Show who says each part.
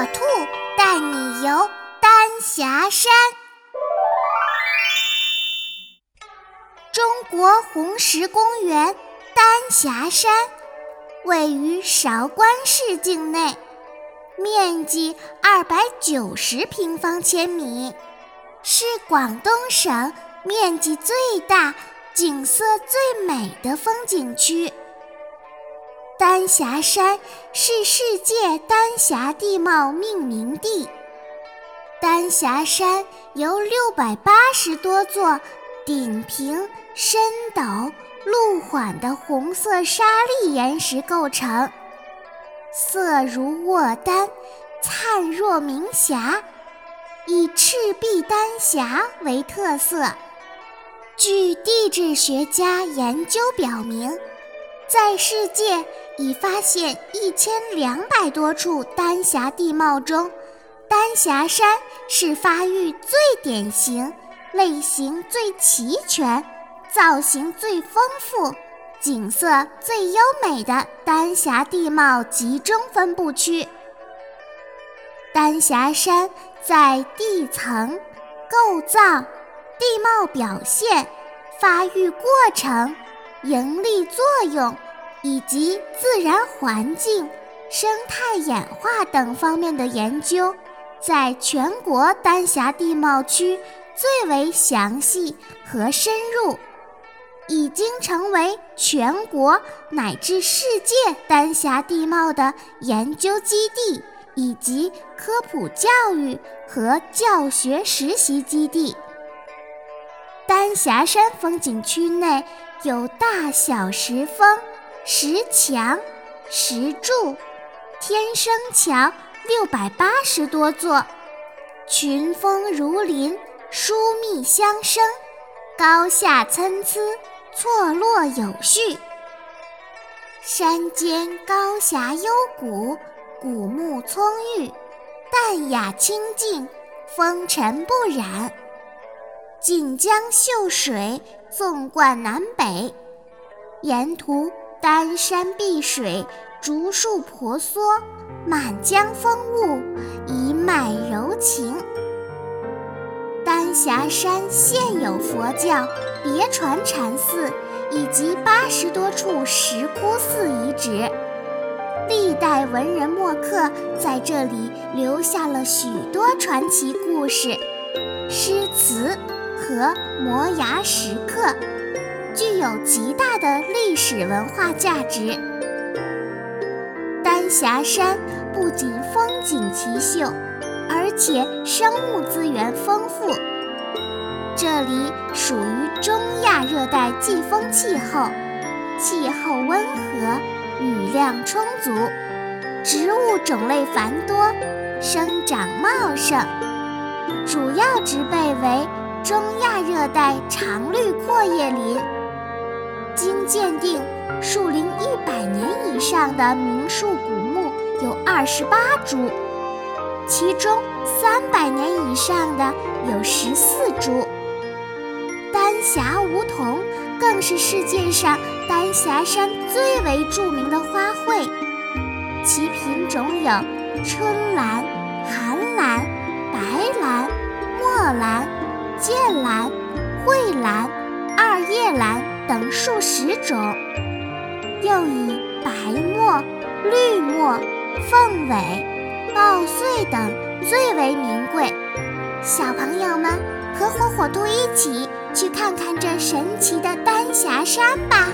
Speaker 1: 小兔带你游丹霞山。中国红石公园丹霞山位于韶关市境内，面积二百九十平方千米，是广东省面积最大、景色最美的风景区。丹霞山是世界丹霞地貌命名地。丹霞山由六百八十多座顶平、深陡、路缓的红色沙砾岩石构成，色如卧丹，灿若明霞，以赤壁丹霞为特色。据地质学家研究表明。在世界已发现一千两百多处丹霞地貌中，丹霞山是发育最典型、类型最齐全、造型最丰富、景色最优美的丹霞地貌集中分布区。丹霞山在地层、构造、地貌表现、发育过程。盈利作用以及自然环境、生态演化等方面的研究，在全国丹霞地貌区最为详细和深入，已经成为全国乃至世界丹霞地貌的研究基地以及科普教育和教学实习基地。丹霞山风景区内。有大小石峰、石墙、石柱、天生桥六百八十多座，群峰如林，疏密相生，高下参差，错落有序。山间高峡幽谷，古木葱郁，淡雅清静，风尘不染。锦江秀水纵贯南北，沿途丹山碧水，竹树婆娑，满江风物，一脉柔情。丹霞山现有佛教别传禅寺以及八十多处石窟寺遗址，历代文人墨客在这里留下了许多传奇故事、诗词。和摩崖石刻具有极大的历史文化价值。丹霞山不仅风景奇秀，而且生物资源丰富。这里属于中亚热带季风气候，气候温和，雨量充足，植物种类繁多，生长茂盛，主要植被为。中亚热带常绿阔叶林，经鉴定，树龄一百年以上的名树古木有二十八株，其中三百年以上的有十四株。丹霞梧桐更是世界上丹霞山最为著名的花卉，其品种有春兰、寒兰、白兰、墨兰。剑兰、蕙兰、二叶兰等数十种，又以白墨、绿墨、凤尾、抱穗等最为名贵。小朋友们和火火兔一起去看看这神奇的丹霞山吧！